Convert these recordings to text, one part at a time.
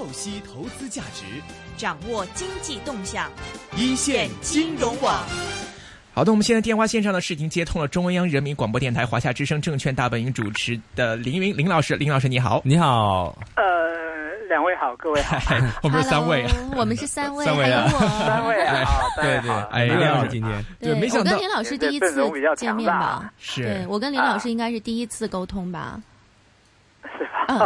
透析投资价值，掌握经济动向，一线金融网。好的，我们现在电话线上呢是已经接通了中央人民广播电台华夏之声证券大本营主持的林云林老师，林老师你好，你好，呃，两位好，各位好，我们是三位，我们是三位，三位啊，三位啊，对对，哎呀，今天。对，没想到我跟林老师第一次见面吧，是对我跟林老师应该是第一次沟通吧。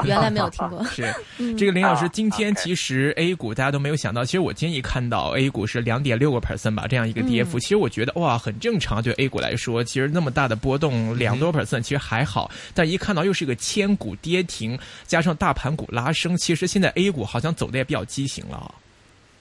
原来没有听过。是这个林老师，今天其实 A 股大家都没有想到，其实我今天一看到 A 股是两点六个 percent 吧，这样一个跌幅，其实我觉得哇，很正常。对 A 股来说，其实那么大的波动，两多 percent 其实还好。但一看到又是一个千股跌停，加上大盘股拉升，其实现在 A 股好像走的也比较畸形了。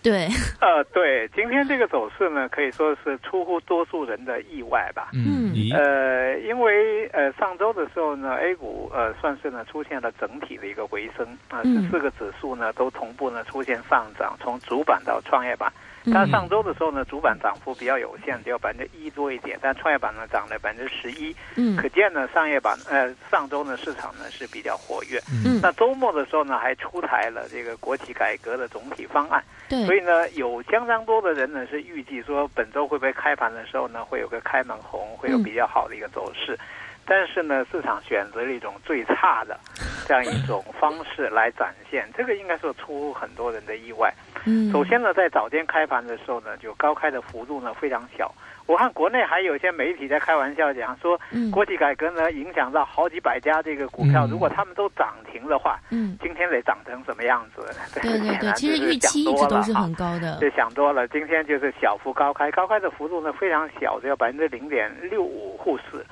对，呃，对，今天这个走势呢，可以说是出乎多数人的意外吧。嗯，呃，因为呃上周的时候呢，A 股呃算是呢出现了整体的一个回升啊，十四个指数呢都同步呢出现上涨，从主板到创业板。但上周的时候呢，主板涨幅比较有限，只有百分之一多一点，但创业板呢涨了百分之十一。嗯，可见呢，上业板呃上周呢市场呢是比较活跃。嗯，那周末的时候呢还出台了这个国企改革的总体方案。对，所以呢，有相当多的人呢是预计说本周会不会开盘的时候呢会有个开门红，会有比较好的一个走势。但是呢，市场选择了一种最差的 这样一种方式来展现，这个应该说出乎很多人的意外。嗯，首先呢，在早间开盘的时候呢，就高开的幅度呢非常小。我看国内还有一些媒体在开玩笑讲说，国企改革呢影响到好几百家这个股票，如果他们都涨停的话，嗯，今天得涨成什么样子？对对对，其实预期一直都是很高的，就想多了。今天就是小幅高开，高开的幅度呢非常小，只有百分之零点六五沪市。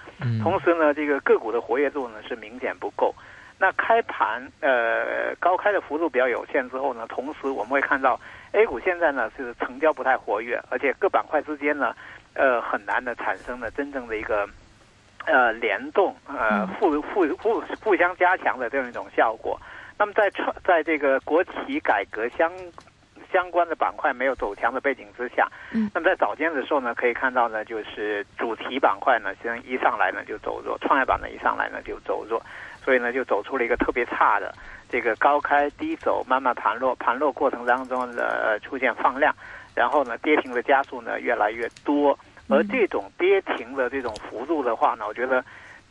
同时呢，这个个股的活跃度呢是明显不够。那开盘呃高开的幅度比较有限之后呢，同时我们会看到 A 股现在呢是成交不太活跃，而且各板块之间呢呃很难的产生了真正的一个呃联动呃互互互互相加强的这样一种效果。那么在创在这个国企改革相相关的板块没有走强的背景之下，嗯，那么在早间的时候呢，可以看到呢，就是主题板块呢，实际上一上来呢就走弱，创业板呢一上来呢就走弱，所以呢就走出了一个特别差的这个高开低走，慢慢盘落，盘落过程当中的出现放量，然后呢跌停的加速呢越来越多，而这种跌停的这种幅度的话呢，我觉得。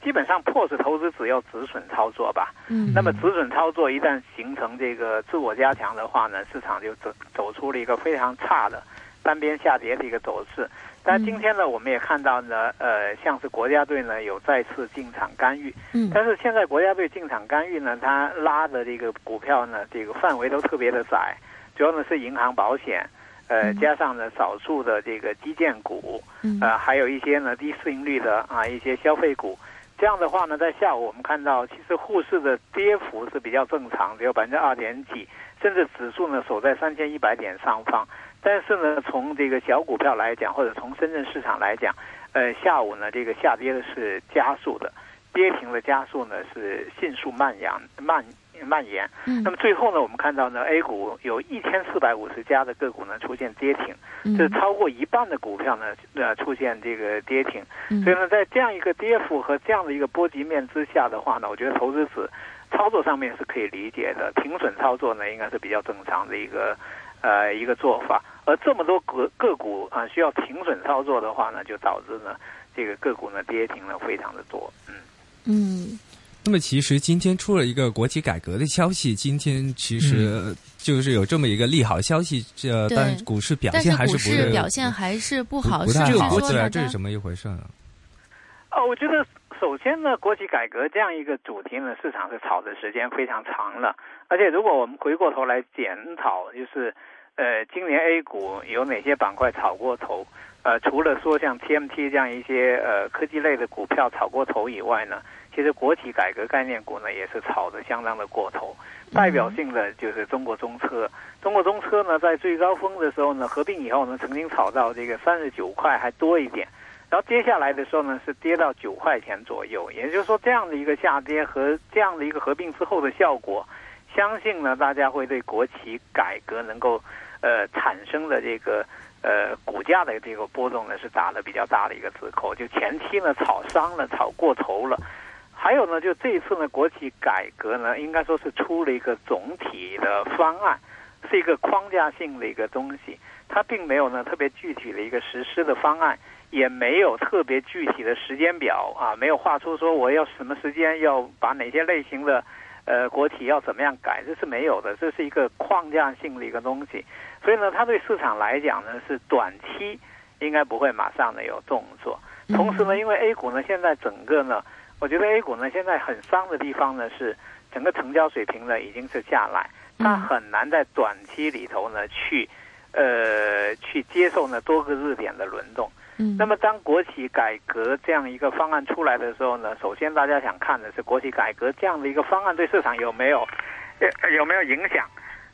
基本上迫使投资者要止损操作吧。嗯，那么止损操作一旦形成这个自我加强的话呢，市场就走走出了一个非常差的单边下跌的一个走势。但今天呢，我们也看到呢，呃，像是国家队呢有再次进场干预。嗯，但是现在国家队进场干预呢，它拉的这个股票呢，这个范围都特别的窄，主要呢是银行、保险，呃，加上呢少数的这个基建股，呃，还有一些呢低市盈率的啊一些消费股。这样的话呢，在下午我们看到，其实沪市的跌幅是比较正常，只有百分之二点几，甚至指数呢守在三千一百点上方。但是呢，从这个小股票来讲，或者从深圳市场来讲，呃，下午呢这个下跌的是加速的，跌停的加速呢是迅速蔓延蔓。蔓延，那么最后呢，我们看到呢，A 股有一千四百五十家的个股呢出现跌停，这超过一半的股票呢呃出现这个跌停，所以呢，在这样一个跌幅和这样的一个波及面之下的话呢，我觉得投资者操作上面是可以理解的，停损操作呢应该是比较正常的一个呃一个做法，而这么多个个股啊需要停损操作的话呢，就导致呢这个个股呢跌停了非常的多，嗯。嗯。那么其实今天出了一个国企改革的消息，今天其实就是有这么一个利好消息，这但股市表现还是不是表现还是不好，不太好，这是怎么一回事呢？哦，我觉得首先呢，国企改革这样一个主题呢，市场是炒的时间非常长了，而且如果我们回过头来检讨，就是呃，今年 A 股有哪些板块炒过头？呃，除了说像 TMT 这样一些呃科技类的股票炒过头以外呢？其实国企改革概念股呢，也是炒得相当的过头。代表性的就是中国中车。中国中车呢，在最高峰的时候呢，合并以后呢，曾经炒到这个三十九块还多一点。然后接下来的时候呢，是跌到九块钱左右。也就是说，这样的一个下跌和这样的一个合并之后的效果，相信呢，大家会对国企改革能够呃产生的这个呃股价的这个波动呢，是打了比较大的一个折扣。就前期呢，炒伤了，炒过头了。还有呢，就这一次呢，国企改革呢，应该说是出了一个总体的方案，是一个框架性的一个东西，它并没有呢特别具体的一个实施的方案，也没有特别具体的时间表啊，没有画出说我要什么时间要把哪些类型的呃国企要怎么样改，这是没有的，这是一个框架性的一个东西，所以呢，它对市场来讲呢是短期应该不会马上的有动作。同时呢，因为 A 股呢，现在整个呢，我觉得 A 股呢，现在很伤的地方呢，是整个成交水平呢已经是下来，它很难在短期里头呢去，呃，去接受呢多个热点的轮动。嗯。那么当国企改革这样一个方案出来的时候呢，首先大家想看的是国企改革这样的一个方案对市场有没有，有没有影响？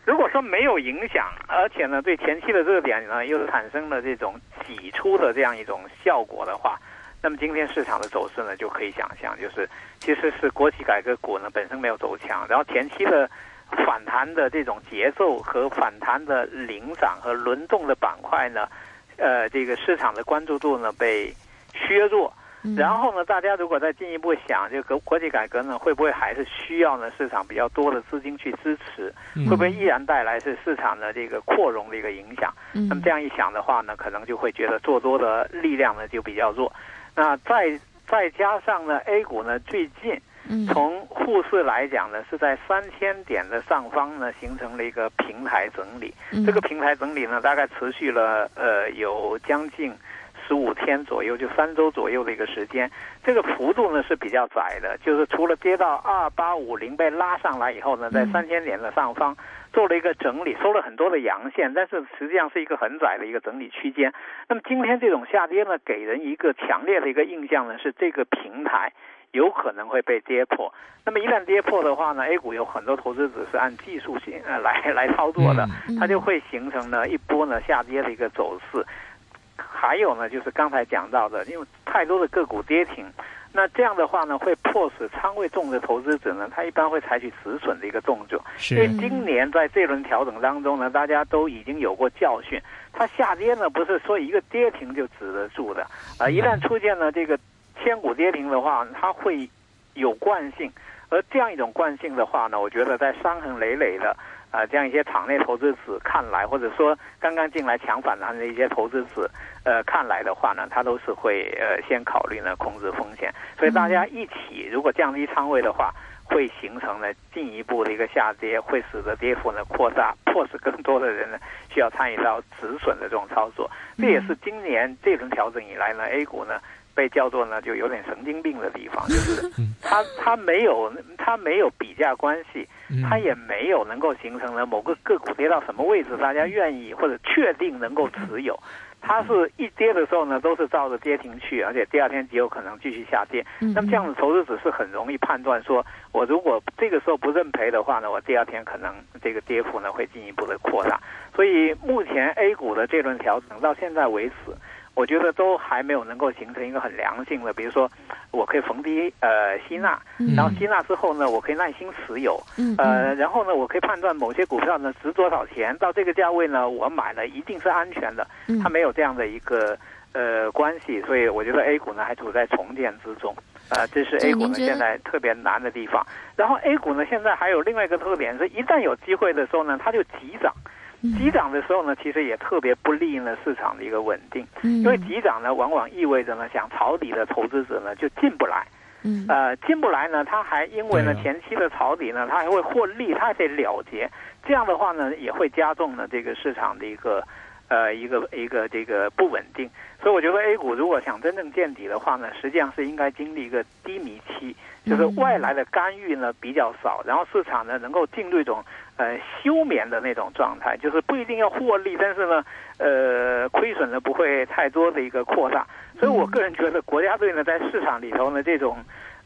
如果说没有影响，而且呢对前期的热点呢又产生了这种挤出的这样一种效果的话，那么今天市场的走势呢就可以想象，就是其实是国企改革股呢本身没有走强，然后前期的反弹的这种节奏和反弹的领涨和轮动的板块呢，呃，这个市场的关注度呢被削弱。然后呢，大家如果再进一步想，就国国企改革呢，会不会还是需要呢市场比较多的资金去支持？会不会依然带来是市场的这个扩容的一个影响？那么这样一想的话呢，可能就会觉得做多的力量呢就比较弱。那再再加上呢，A 股呢最近从沪市来讲呢，是在三千点的上方呢形成了一个平台整理。这个平台整理呢，大概持续了呃有将近。十五天左右，就三周左右的一个时间，这个幅度呢是比较窄的，就是除了跌到二八五零被拉上来以后呢，在三千点的上方做了一个整理，收了很多的阳线，但是实际上是一个很窄的一个整理区间。那么今天这种下跌呢，给人一个强烈的一个印象呢，是这个平台有可能会被跌破。那么一旦跌破的话呢，A 股有很多投资者是按技术性呃来来操作的，它就会形成呢一波呢下跌的一个走势。还有呢，就是刚才讲到的，因为太多的个股跌停，那这样的话呢，会迫使仓位重的投资者呢，他一般会采取止损的一个动作。因为今年在这轮调整当中呢，大家都已经有过教训，它下跌呢不是说一个跌停就止得住的啊，一旦出现了这个千股跌停的话，它会有惯性，而这样一种惯性的话呢，我觉得在伤痕累累的。啊，这样一些场内投资者看来，或者说刚刚进来抢反弹的一些投资者，呃，看来的话呢，他都是会呃先考虑呢控制风险。所以大家一起如果降低仓位的话，会形成呢进一步的一个下跌，会使得跌幅呢扩大，迫使更多的人呢需要参与到止损的这种操作。这也是今年这轮调整以来呢，A 股呢。被叫做呢，就有点神经病的地方，就是它它没有它没有比价关系，它也没有能够形成了某个个股跌到什么位置，大家愿意或者确定能够持有。它是一跌的时候呢，都是照着跌停去，而且第二天极有可能继续下跌。那么这样的投资者是很容易判断，说我如果这个时候不认赔的话呢，我第二天可能这个跌幅呢会进一步的扩大。所以目前 A 股的这轮调整到现在为止。我觉得都还没有能够形成一个很良性的，比如说，我可以逢低呃吸纳，然后吸纳之后呢，我可以耐心持有，呃，然后呢，我可以判断某些股票呢值多少钱，到这个价位呢，我买了一定是安全的，它没有这样的一个呃关系，所以我觉得 A 股呢还处在重建之中，啊，这是 A 股呢现在特别难的地方。然后 A 股呢现在还有另外一个特点是，一旦有机会的时候呢，它就急涨。急涨的时候呢，其实也特别不利呢市场的一个稳定，因为急涨呢，往往意味着呢，想抄底的投资者呢就进不来，呃，进不来呢，他还因为呢前期的抄底呢，他还会获利，他还得了结，这样的话呢，也会加重呢这个市场的一个呃一个一个这个不稳定，所以我觉得 A 股如果想真正见底的话呢，实际上是应该经历一个低迷期，就是外来的干预呢比较少，然后市场呢能够进入一种。呃，休眠的那种状态，就是不一定要获利，但是呢，呃，亏损呢不会太多的一个扩大。所以我个人觉得，国家队呢在市场里头呢这种，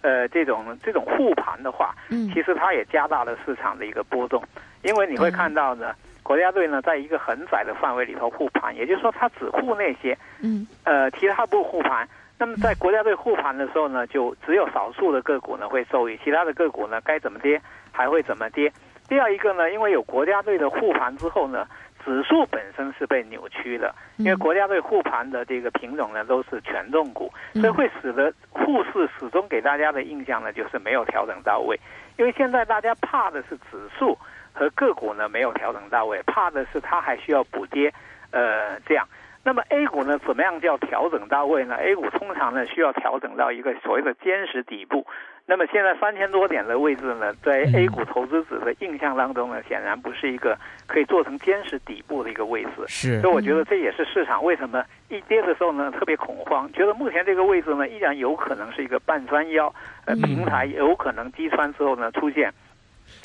呃，这种这种护盘的话，嗯，其实它也加大了市场的一个波动，因为你会看到呢，国家队呢在一个很窄的范围里头护盘，也就是说，它只护那些，嗯，呃，其他不护盘。那么在国家队护盘的时候呢，就只有少数的个股呢会受益，其他的个股呢该怎么跌还会怎么跌。第二一个呢，因为有国家队的护盘之后呢，指数本身是被扭曲的，因为国家队护盘的这个品种呢都是权重股，所以会使得沪市始终给大家的印象呢就是没有调整到位。因为现在大家怕的是指数和个股呢没有调整到位，怕的是它还需要补跌，呃，这样。那么 A 股呢，怎么样叫调整到位呢？A 股通常呢需要调整到一个所谓的坚实底部。那么现在三千多点的位置呢，在 A 股投资者的印象当中呢，显然不是一个可以做成坚实底部的一个位置。是，所以我觉得这也是市场为什么一跌的时候呢特别恐慌，觉得目前这个位置呢依然有可能是一个半山腰，呃，平台有可能击穿之后呢出现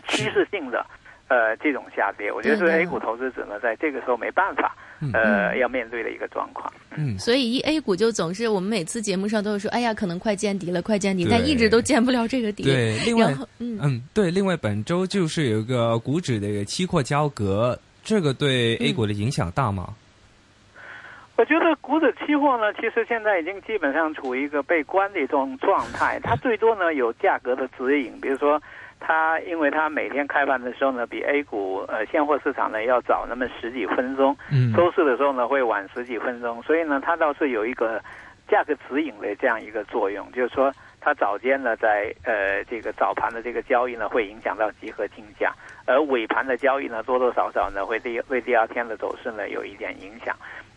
趋势性的呃这种下跌。我觉得是 A 股投资者呢在这个时候没办法。呃，要面对的一个状况。嗯，所以一 A 股就总是我们每次节目上都会说，哎呀，可能快见底了，快见底，但一直都见不了这个底。对，另外，嗯嗯，对，另外本周就是有一个股指的一个期货交割，这个对 A 股的影响大吗？我觉得股指期货呢，其实现在已经基本上处于一个被关的一种状态，它最多呢有价格的指引，比如说。它因为它每天开盘的时候呢，比 A 股呃现货市场呢要早那么十几分钟，收市的时候呢会晚十几分钟，所以呢它倒是有一个价格指引的这样一个作用，就是说它早间呢在呃这个早盘的这个交易呢会影响到集合竞价，而尾盘的交易呢多多少少呢会第为第二天的走势呢有一点影响。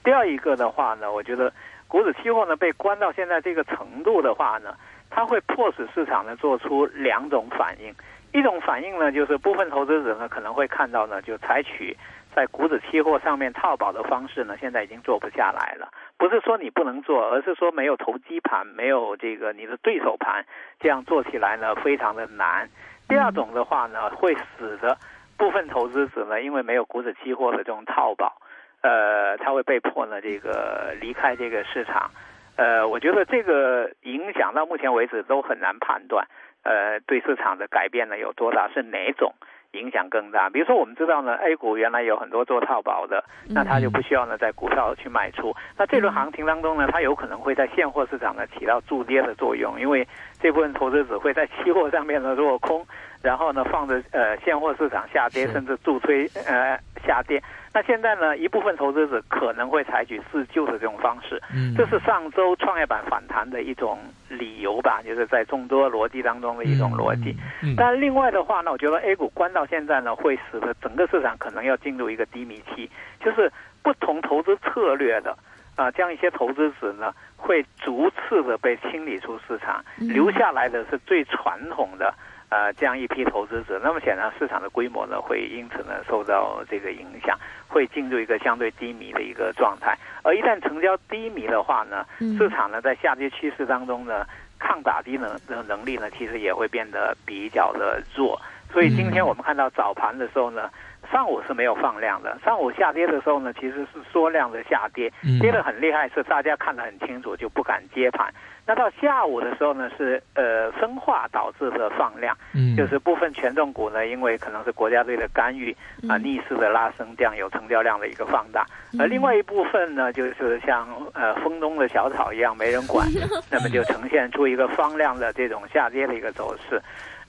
第二一个的话呢，我觉得股指期货呢被关到现在这个程度的话呢。它会迫使市场呢做出两种反应，一种反应呢就是部分投资者呢可能会看到呢就采取在股指期货上面套保的方式呢，现在已经做不下来了。不是说你不能做，而是说没有投机盘，没有这个你的对手盘，这样做起来呢非常的难。第二种的话呢，会使得部分投资者呢因为没有股指期货的这种套保，呃，他会被迫呢这个离开这个市场。呃，我觉得这个影响到目前为止都很难判断，呃，对市场的改变呢有多大，是哪种影响更大？比如说，我们知道呢，A 股原来有很多做套保的，那他就不需要呢在股票去卖出。那这轮行情当中呢，它有可能会在现货市场呢起到助跌的作用，因为这部分投资者会在期货上面呢做空，然后呢放着呃现货市场下跌，甚至助推呃下跌。那现在呢，一部分投资者可能会采取自救的这种方式，嗯，这是上周创业板反弹的一种理由吧，就是在众多逻辑当中的一种逻辑。但另外的话呢，我觉得 A 股关到现在呢，会使得整个市场可能要进入一个低迷期，就是不同投资策略的啊，这样一些投资者呢，会逐次的被清理出市场，留下来的是最传统的。呃，这样一批投资者，那么显然市场的规模呢，会因此呢受到这个影响，会进入一个相对低迷的一个状态。而一旦成交低迷的话呢，市场呢在下跌趋势当中呢，抗打击能的能力呢，其实也会变得比较的弱。所以今天我们看到早盘的时候呢，上午是没有放量的，上午下跌的时候呢，其实是缩量的下跌，跌得很厉害，是大家看得很清楚，就不敢接盘。那到下午的时候呢，是呃分化导致的放量，嗯，就是部分权重股呢，因为可能是国家队的干预啊，逆势的拉升，这样有成交量的一个放大。而另外一部分呢，就是像呃风中的小草一样没人管，那么就呈现出一个放量的这种下跌的一个走势。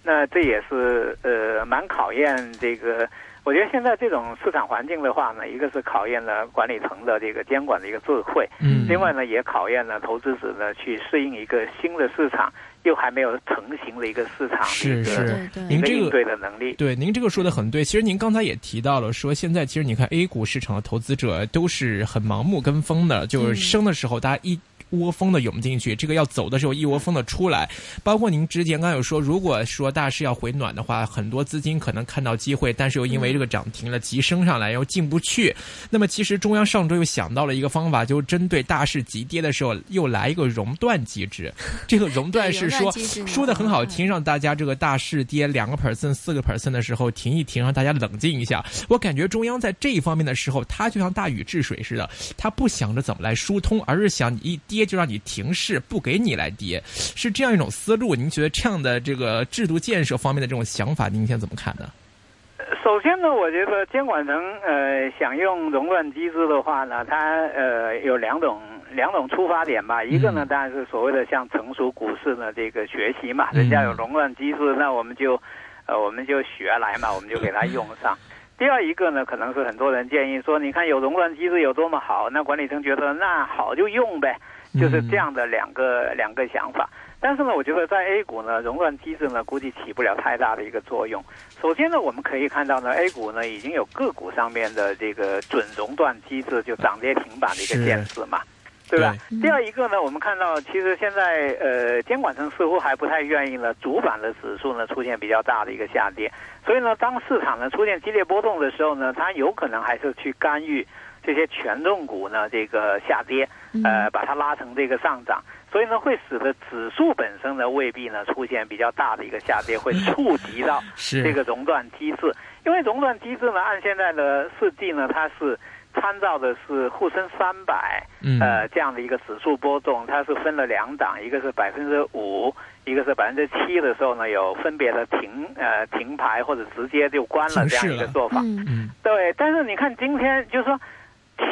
那这也是呃蛮考验这个。我觉得现在这种市场环境的话呢，一个是考验了管理层的这个监管的一个智慧，嗯，另外呢也考验了投资者呢去适应一个新的市场，又还没有成型的一个市场是是，您这个对的能力，对您这个说的很对。其实您刚才也提到了，说现在其实你看 A 股市场的投资者都是很盲目跟风的，就是升的时候大家一。窝蜂的涌进去，这个要走的时候一窝蜂的出来。包括您之前刚有说，如果说大势要回暖的话，很多资金可能看到机会，但是又因为这个涨停了急升上来又进不去。那么其实中央上周又想到了一个方法，就是针对大势急跌的时候又来一个熔断机制。这个熔断是说说的很好听，让大家这个大势跌两个 percent、四个 percent 的时候停一停，让大家冷静一下。我感觉中央在这一方面的时候，他就像大禹治水似的，他不想着怎么来疏通，而是想一跌。跌就让你停市，不给你来跌，是这样一种思路。您觉得这样的这个制度建设方面的这种想法，您先怎么看呢？首先呢，我觉得监管层呃想用熔断机制的话呢，它呃有两种两种出发点吧。一个呢，当然是所谓的向成熟股市呢这个学习嘛，人家有熔断机制，那我们就呃我们就学来嘛，我们就给它用上。第二一个呢，可能是很多人建议说，你看有熔断机制有多么好，那管理层觉得那好就用呗，就是这样的两个两个想法。但是呢，我觉得在 A 股呢，熔断机制呢，估计起不了太大的一个作用。首先呢，我们可以看到呢，A 股呢已经有个股上面的这个准熔断机制，就涨跌停板的一个限制嘛。对吧？第二一个呢，我们看到其实现在呃，监管层似乎还不太愿意呢，主板的指数呢出现比较大的一个下跌，所以呢，当市场呢出现激烈波动的时候呢，它有可能还是去干预这些权重股呢这个下跌，呃，把它拉成这个上涨，所以呢，会使得指数本身呢未必呢出现比较大的一个下跌，会触及到 这个熔断机制，因为熔断机制呢，按现在的设计呢，它是。参照的是沪深三百，呃，这样的一个指数波动，它是分了两档，一个是百分之五，一个是百分之七的时候呢，有分别的停呃停牌或者直接就关了这样一个做法。嗯，对。但是你看今天就是说。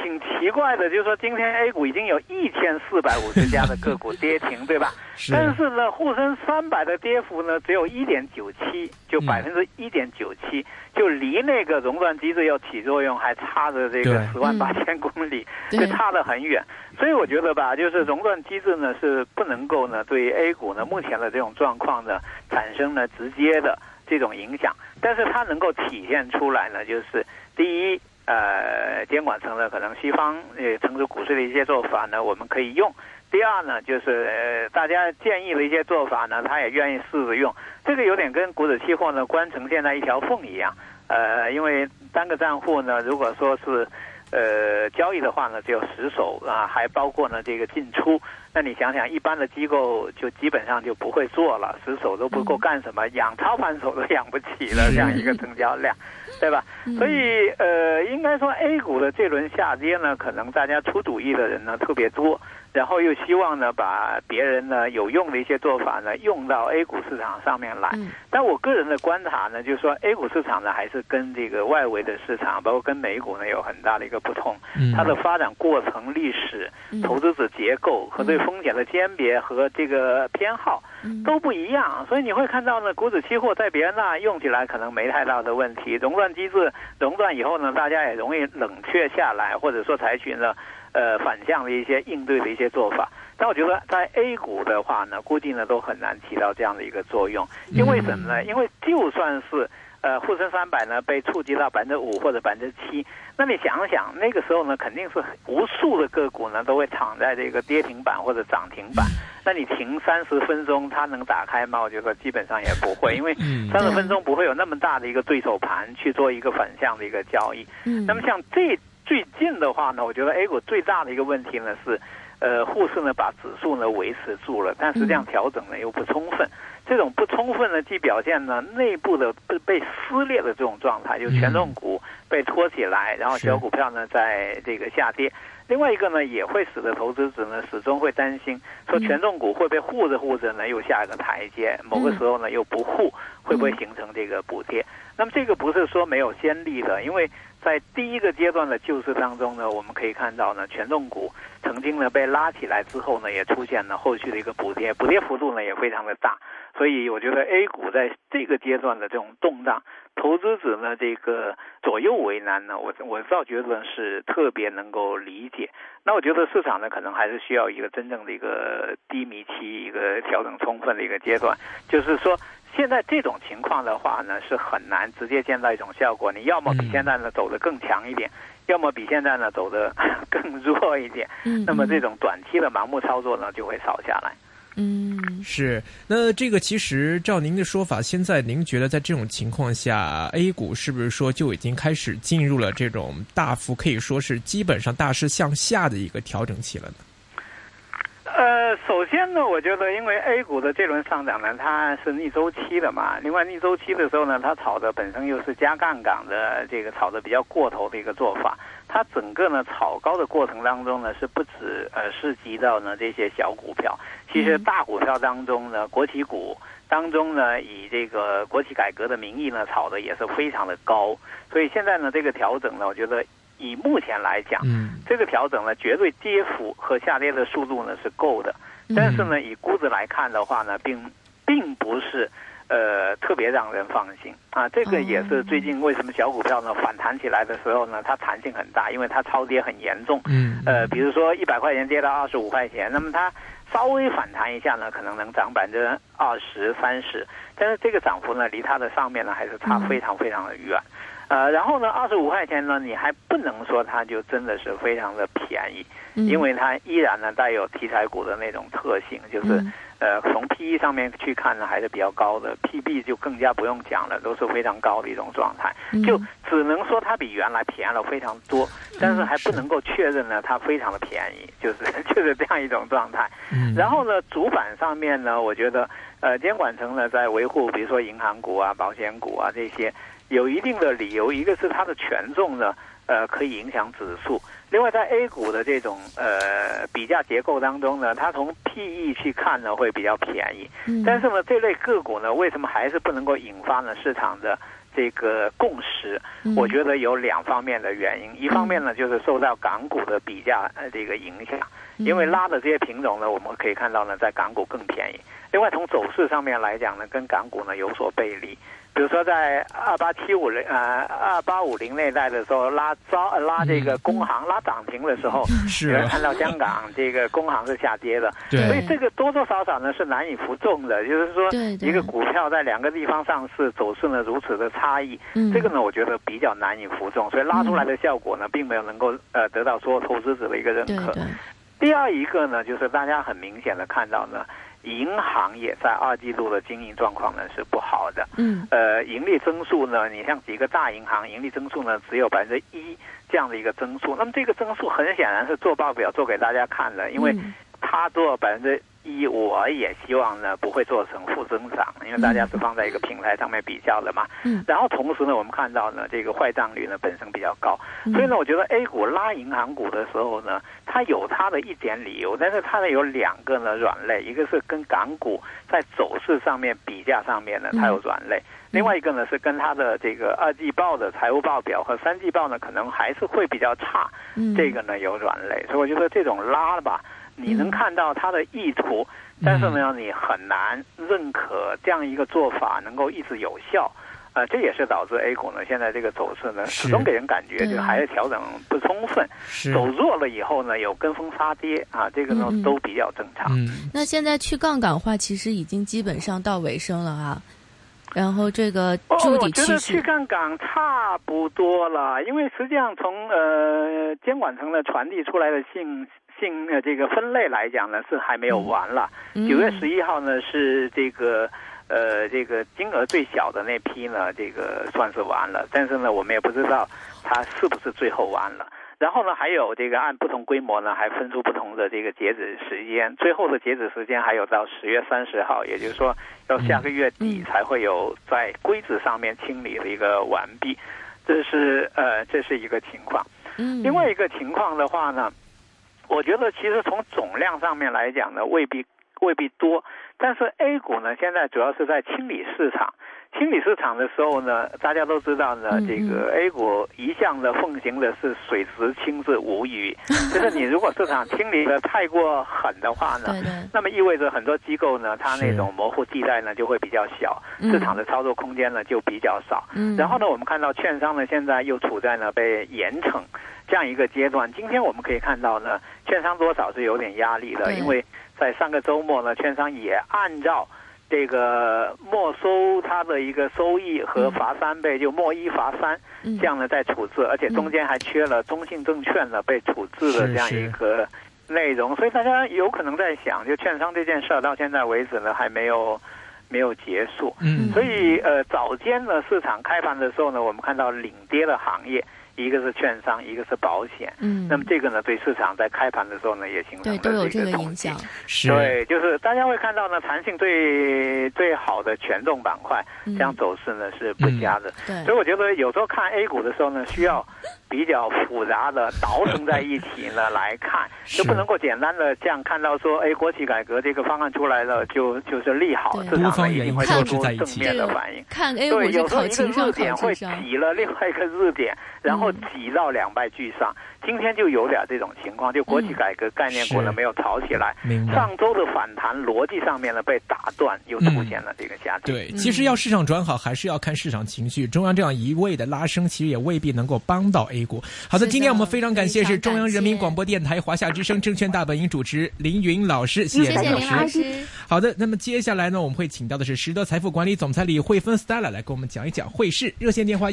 挺奇怪的，就是说今天 A 股已经有一千四百五十家的个股跌停，对吧？但是呢，沪深三百的跌幅呢只有一点九七，就百分之一点九七，就离那个熔断机制要起作用还差着这个十万八千公里，就差得很远。所以我觉得吧，就是熔断机制呢是不能够呢对 A 股呢目前的这种状况呢产生了直接的这种影响，但是它能够体现出来呢，就是第一。呃，监管层呢，可能西方呃，成都股市的一些做法呢，我们可以用。第二呢，就是呃，大家建议的一些做法呢，他也愿意试着用。这个有点跟股指期货呢，关成现在一条缝一样。呃，因为单个账户呢，如果说是呃交易的话呢，只有十手啊，还包括呢这个进出。那你想想，一般的机构就基本上就不会做了，十手都不够干什么，养操盘手都养不起了这样一个成交量。对吧？所以呃，应该说 A 股的这轮下跌呢，可能大家出主意的人呢特别多，然后又希望呢把别人呢有用的一些做法呢用到 A 股市场上面来。但我个人的观察呢，就是说 A 股市场呢还是跟这个外围的市场，包括跟美股呢有很大的一个不同。它的发展过程、历史、投资者结构和对风险的鉴别和这个偏好。都不一样，所以你会看到呢，股指期货在别人那用起来可能没太大的问题，熔断机制熔断以后呢，大家也容易冷却下来，或者说采取了呃反向的一些应对的一些做法。但我觉得在 A 股的话呢，估计呢都很难起到这样的一个作用，因为什么呢？因为就算是。呃，沪深三百呢被触及到百分之五或者百分之七，那你想想，那个时候呢，肯定是无数的个股呢都会躺在这个跌停板或者涨停板。那你停三十分钟，它能打开吗？我觉得基本上也不会，因为三十分钟不会有那么大的一个对手盘去做一个反向的一个交易。那么像这最近的话呢，我觉得 A 股最大的一个问题呢是，呃，沪市呢把指数呢维持住了，但实际上调整呢又不充分。这种不充分的，既表现呢内部的被被撕裂的这种状态，就权重股被拖起来，然后小股票呢在这个下跌。另外一个呢，也会使得投资者呢始终会担心，说权重股会被护着护着呢又下一个台阶，某个时候呢又不护，会不会形成这个补贴？那么这个不是说没有先例的，因为在第一个阶段的救市当中呢，我们可以看到呢，权重股曾经呢被拉起来之后呢，也出现了后续的一个补跌，补跌幅度呢也非常的大。所以我觉得 A 股在这个阶段的这种动荡，投资者呢这个左右为难呢，我我倒觉得是特别能够理解。那我觉得市场呢可能还是需要一个真正的一个低迷期，一个调整充分的一个阶段。就是说，现在这种情况的话呢，是很难直接见到一种效果。你要么比现在呢走得更强一点，要么比现在呢走得更弱一点。那么这种短期的盲目操作呢就会少下来。嗯，是。那这个其实照您的说法，现在您觉得在这种情况下，A 股是不是说就已经开始进入了这种大幅可以说是基本上大势向下的一个调整期了呢？呃，首先呢，我觉得因为 A 股的这轮上涨呢，它是逆周期的嘛。另外，逆周期的时候呢，它炒的本身又是加杠杆的这个炒的比较过头的一个做法。它整个呢炒高的过程当中呢，是不止呃涉及到呢这些小股票，其实大股票当中呢，国企股当中呢，以这个国企改革的名义呢炒的也是非常的高，所以现在呢这个调整呢，我觉得以目前来讲，这个调整呢绝对跌幅和下跌的速度呢是够的，但是呢以估值来看的话呢，并并不是呃，特别让人放心啊！这个也是最近为什么小股票呢反弹起来的时候呢，它弹性很大，因为它超跌很严重。嗯。呃，比如说一百块钱跌到二十五块钱，那么它稍微反弹一下呢，可能能涨百分之二十三十，但是这个涨幅呢，离它的上面呢还是差非常非常的远。呃，然后呢，二十五块钱呢，你还不能说它就真的是非常的便宜，因为它依然呢带有题材股的那种特性，就是。呃，从 P E 上面去看呢，还是比较高的，P B 就更加不用讲了，都是非常高的一种状态。就只能说它比原来便宜了非常多，但是还不能够确认呢，它非常的便宜，就是 就是这样一种状态。然后呢，主板上面呢，我觉得呃，监管层呢在维护，比如说银行股啊、保险股啊这些，有一定的理由，一个是它的权重呢。呃，可以影响指数。另外，在 A 股的这种呃比价结构当中呢，它从 PE 去看呢会比较便宜。嗯。但是呢，这类个股呢，为什么还是不能够引发呢市场的这个共识？我觉得有两方面的原因。一方面呢，就是受到港股的比价呃这个影响，因为拉的这些品种呢，我们可以看到呢，在港股更便宜。另外，从走势上面来讲呢，跟港股呢有所背离。比如说，在二八七五零呃二八五零那代的时候，拉招拉这个工行拉涨停的时候，是看到香港这个工行是下跌的，所以这个多多少少呢是难以服众的。就是说，一个股票在两个地方上市，走势呢如此的差异，这个呢我觉得比较难以服众，所以拉出来的效果呢并没有能够呃得到所有投资者的一个认可。第二一个呢，就是大家很明显的看到呢。银行也在二季度的经营状况呢是不好的，嗯，呃，盈利增速呢，你像几个大银行盈利增速呢只有百分之一这样的一个增速，那么这个增速很显然是做报表做给大家看的，因为它做百分之。一，我也希望呢不会做成负增长，因为大家是放在一个平台上面比较的嘛。嗯。然后同时呢，我们看到呢，这个坏账率呢本身比较高，所以呢，我觉得 A 股拉银行股的时候呢，它有它的一点理由，但是它呢有两个呢软肋，一个是跟港股在走势上面比价上面呢它有软肋，另外一个呢是跟它的这个二季报的财务报表和三季报呢可能还是会比较差，这个呢有软肋，所以我觉得这种拉吧。你能看到他的意图，但是呢，你很难认可这样一个做法能够一直有效，呃，这也是导致 A 股呢现在这个走势呢始终给人感觉就还是调整不充分，走弱了以后呢有跟风杀跌啊，这个呢都比较正常。那现在去杠杆化其实已经基本上到尾声了啊。然后这个筑底趋势，我觉得去杠杆差不多了，因为实际上从呃监管层的传递出来的信。性呃这个分类来讲呢是还没有完了，九月十一号呢是这个呃这个金额最小的那批呢这个算是完了，但是呢我们也不知道它是不是最后完了。然后呢还有这个按不同规模呢还分出不同的这个截止时间，最后的截止时间还有到十月三十号，也就是说要下个月底才会有在规则上面清理的一个完毕，这是呃这是一个情况。嗯，另外一个情况的话呢。我觉得其实从总量上面来讲呢，未必未必多，但是 A 股呢现在主要是在清理市场，清理市场的时候呢，大家都知道呢，这个 A 股一向的奉行的是水时清是无鱼，就是你如果市场清理的太过狠的话呢，那么意味着很多机构呢，它那种模糊地带呢就会比较小，市场的操作空间呢就比较少。然后呢，我们看到券商呢现在又处在呢被严惩。这样一个阶段，今天我们可以看到呢，券商多少是有点压力的，因为在上个周末呢，券商也按照这个没收它的一个收益和罚三倍，就没一罚三，这样呢在处置，而且中间还缺了中信证券呢被处置的这样一个内容，所以大家有可能在想，就券商这件事儿到现在为止呢还没有没有结束，嗯，所以呃早间呢市场开盘的时候呢，我们看到领跌的行业。一个是券商，一个是保险，嗯，那么这个呢，对市场在开盘的时候呢，也形成了这个影响。是，对，就是大家会看到呢，弹性最最好的权重板块，这样走势呢是不佳的。对，所以我觉得有时候看 A 股的时候呢，需要比较复杂的倒腾在一起呢来看，就不能够简单的这样看到说，哎，国企改革这个方案出来了，就就是利好，市场一定会做出正面的反应。看 A 股是考情商，点会挤了另外一个热点，然后挤到两败俱伤。今天就有点这种情况，就国企改革概念股呢没有炒起来，上周的反弹逻辑上面呢被打断，又出现了这个下跌。对，其实要市场转好，还是要看市场情绪。中央这样一味的拉升，其实也未必能够帮到 A 股。好的，今天我们非常感谢是中央人民广播电台华夏之声证券大本营主持林云老师，谢谢林老师。好的，那么接下来呢，我们会请到的是实德财富管理总裁李慧芬 Stella 来给我们讲一讲汇市热线电话。